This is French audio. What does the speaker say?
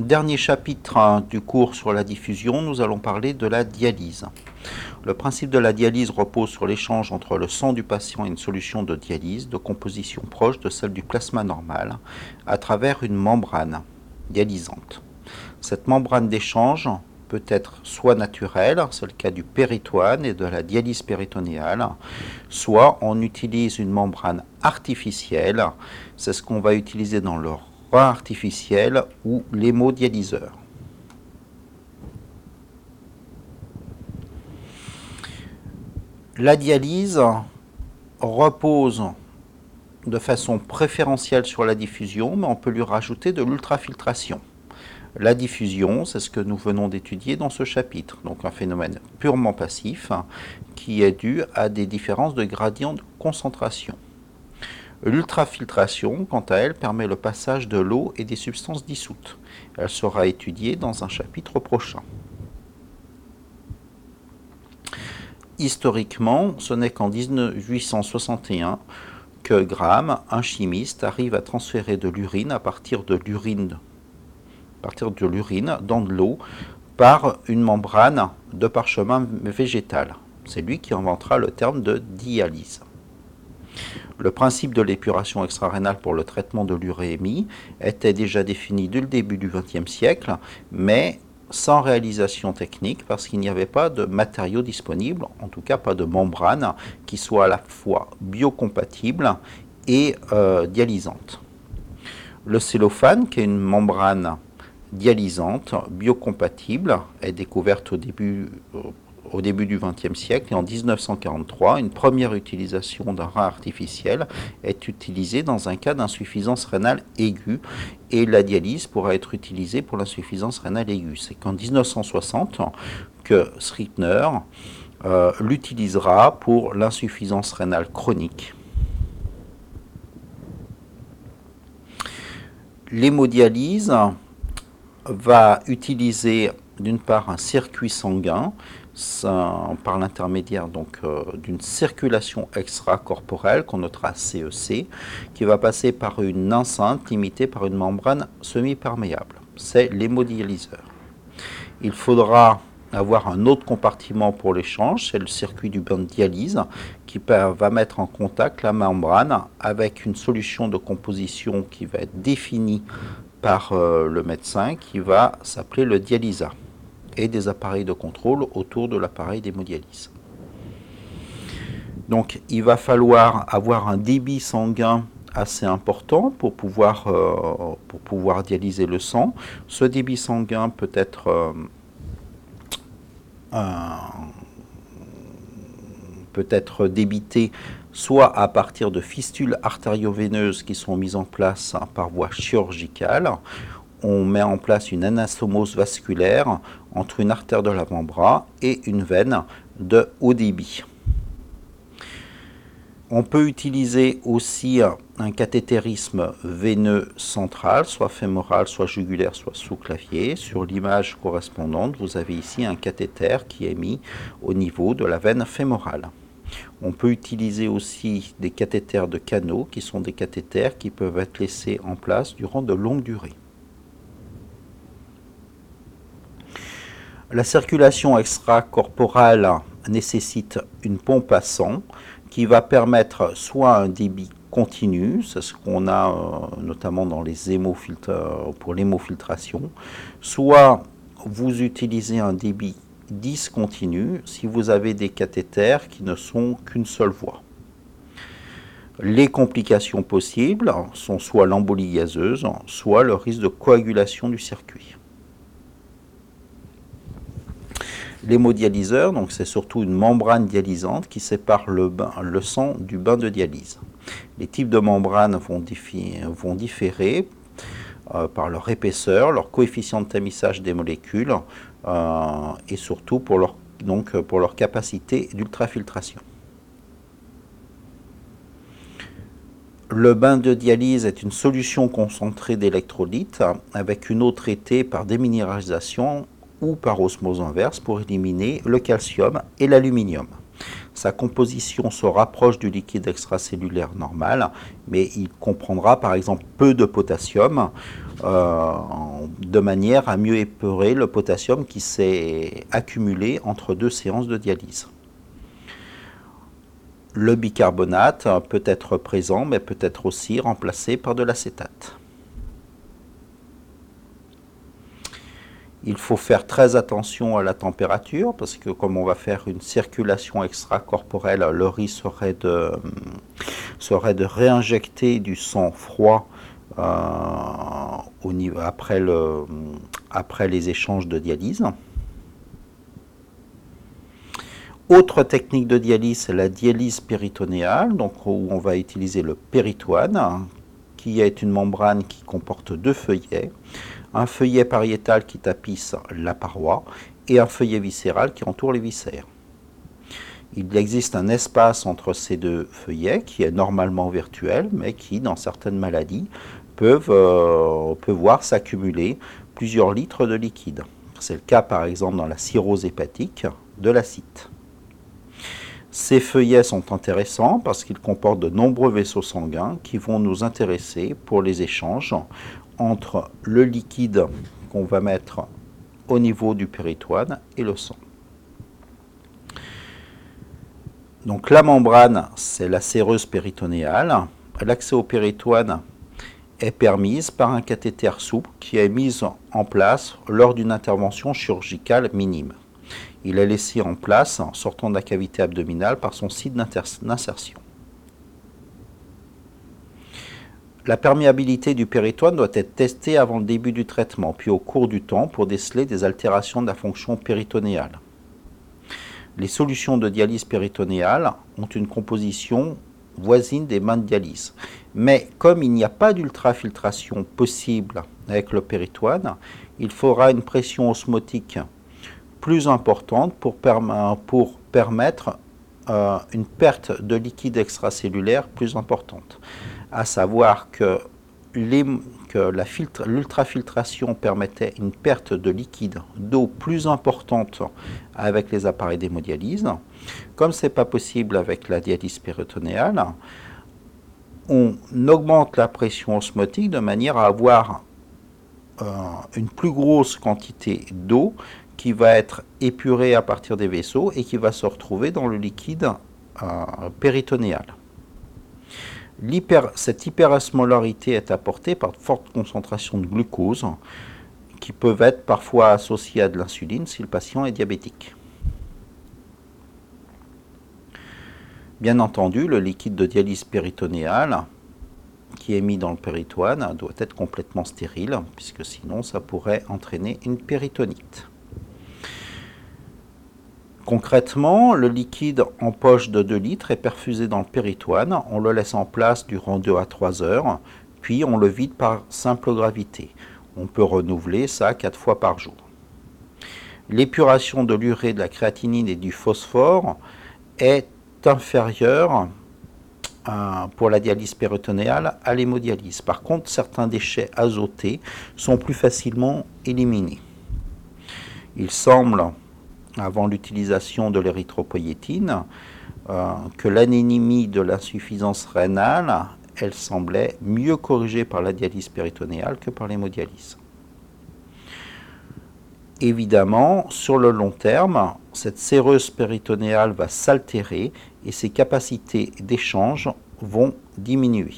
Dernier chapitre hein, du cours sur la diffusion, nous allons parler de la dialyse. Le principe de la dialyse repose sur l'échange entre le sang du patient et une solution de dialyse de composition proche de celle du plasma normal à travers une membrane dialysante. Cette membrane d'échange peut être soit naturelle, c'est le cas du péritoine et de la dialyse péritonéale, soit on utilise une membrane artificielle, c'est ce qu'on va utiliser dans le artificiel ou l'hémodialyseur. La dialyse repose de façon préférentielle sur la diffusion, mais on peut lui rajouter de l'ultrafiltration. La diffusion, c'est ce que nous venons d'étudier dans ce chapitre, donc un phénomène purement passif qui est dû à des différences de gradient de concentration. L'ultrafiltration, quant à elle, permet le passage de l'eau et des substances dissoutes. Elle sera étudiée dans un chapitre prochain. Historiquement, ce n'est qu'en 1861 que Graham, un chimiste, arrive à transférer de l'urine à partir de l'urine dans de l'eau par une membrane de parchemin végétal. C'est lui qui inventera le terme de dialyse. Le principe de l'épuration extrarénale pour le traitement de l'urémie était déjà défini dès le début du XXe siècle, mais sans réalisation technique parce qu'il n'y avait pas de matériaux disponibles, en tout cas pas de membrane qui soit à la fois biocompatible et euh, dialysante. Le cellophane, qui est une membrane dialysante, biocompatible, est découverte au début, au début du XXe siècle et en 1943, une première utilisation d'un rein artificiel est utilisée dans un cas d'insuffisance rénale aiguë et la dialyse pourra être utilisée pour l'insuffisance rénale aiguë. C'est qu'en 1960 que Schrittner euh, l'utilisera pour l'insuffisance rénale chronique. L'hémodialyse va utiliser d'une part un circuit sanguin par l'intermédiaire donc euh, d'une circulation extracorporelle qu'on notera CEC e qui va passer par une enceinte limitée par une membrane semi-perméable. C'est l'hémodialyseur. Il faudra avoir un autre compartiment pour l'échange, c'est le circuit du bain de dialyse qui va mettre en contact la membrane avec une solution de composition qui va être définie par euh, le médecin qui va s'appeler le dialysa et des appareils de contrôle autour de l'appareil d'hémodialyse. Donc il va falloir avoir un débit sanguin assez important pour pouvoir, euh, dialyser le sang. Ce débit sanguin peut être euh, peut être débité soit à partir de fistules artério-veineuses qui sont mises en place par voie chirurgicale. On met en place une anastomose vasculaire entre une artère de l'avant-bras et une veine de haut débit. On peut utiliser aussi un cathétérisme veineux central, soit fémoral, soit jugulaire, soit sous-clavier. Sur l'image correspondante, vous avez ici un cathéter qui est mis au niveau de la veine fémorale. On peut utiliser aussi des cathéters de canaux, qui sont des cathéters qui peuvent être laissés en place durant de longues durées. La circulation extracorporale nécessite une pompe à sang qui va permettre soit un débit continu, c'est ce qu'on a euh, notamment dans les pour l'hémofiltration, soit vous utilisez un débit discontinu si vous avez des cathéters qui ne sont qu'une seule voie. Les complications possibles sont soit l'embolie gazeuse, soit le risque de coagulation du circuit. L'hémodialyseur, donc c'est surtout une membrane dialysante qui sépare le, sang du bain de dialyse. Les types de membranes vont, différer euh, par leur épaisseur, leur coefficient de tamissage des molécules, euh, et surtout pour leur, pour leur capacité d'ultrafiltration. Le bain de dialyse est une solution concentrée d'électrolytes avec une eau traitée par déminéralisation ou par osmose inverse pour éliminer le calcium et l'aluminium. Sa composition se rapproche du liquide extracellulaire normal, mais il comprendra par exemple peu de potassium, euh, de manière à mieux épurer le potassium qui s'est accumulé entre deux séances de dialyse. Le bicarbonate peut être présent, mais peut être aussi remplacé par de l'acétate. Il faut faire très attention à la température parce que comme on va faire une circulation extracorporelle, le risque serait de, réinjecter du sang froid euh, après les échanges de dialyse. Autre technique de dialyse, c'est la dialyse péritonéale, donc où on va utiliser le péritoine, qui est une membrane qui comporte deux feuillets un feuillet pariétal qui tapisse la paroi et un feuillet viscéral qui entoure les viscères. Il existe un espace entre ces deux feuillets qui est normalement virtuel, mais qui, dans certaines maladies, euh, peut voir s'accumuler plusieurs litres de liquide. C'est le cas par exemple dans la cirrhose hépatique de l'acide. Ces feuillets sont intéressants parce qu'ils comportent de nombreux vaisseaux sanguins qui vont nous intéresser pour les échanges entre le liquide qu'on va mettre au niveau du péritoine et le sang. Donc la membrane, c'est la séreuse péritonéale. L'accès au péritoine est permise par un cathéter souple qui est mis en place lors d'une intervention chirurgicale minime. Il est laissé en place en sortant de la cavité abdominale par son site d'insertion. La perméabilité du péritoine doit être testée avant le début du traitement, puis au cours du temps pour déceler des altérations de la fonction péritonéale. Les solutions de dialyse péritonéale ont une composition voisine des mains de dialyse. Mais comme il n'y a pas d'ultrafiltration possible avec le péritoine, il faudra une pression osmotique plus importante pour, permettre euh, une perte de liquide extracellulaire plus importante à savoir que l'ultrafiltration permettait une perte de liquide d'eau plus importante avec les appareils d'hémodialyse. Comme ce n'est pas possible avec la dialyse péritonéale, on augmente la pression osmotique de manière à avoir euh, une plus grosse quantité d'eau qui va être épurée à partir des vaisseaux et qui va se retrouver dans le liquide euh, péritonéal cette hyperosmolarité est apportée par de fortes concentrations de glucose qui peuvent être parfois associées à de l'insuline si le patient est diabétique. Bien entendu, le liquide de dialyse péritonéale qui est mis dans le péritoine doit être complètement stérile, puisque sinon ça pourrait entraîner une péritonite. Concrètement, le liquide en poche de 2 litres est perfusé dans le péritoine, on le laisse en place durant 2 à 3 heures, puis on le vide par simple gravité. On peut renouveler ça 4 fois par jour. L'épuration de l'urée, de la créatinine et du phosphore est inférieure euh, pour la dialyse péritonéale à l'hémodialyse. Par contre, certains déchets azotés sont plus facilement éliminés. Il semble avant l'utilisation de l'érythropoïétine, euh, que l'anémie de l'insuffisance rénale, elle semblait mieux corrigée par la dialyse péritonéale que par l'hémodialyse. Évidemment, sur le long terme, cette séreuse péritonéale va s'altérer et ses capacités d'échange vont diminuer.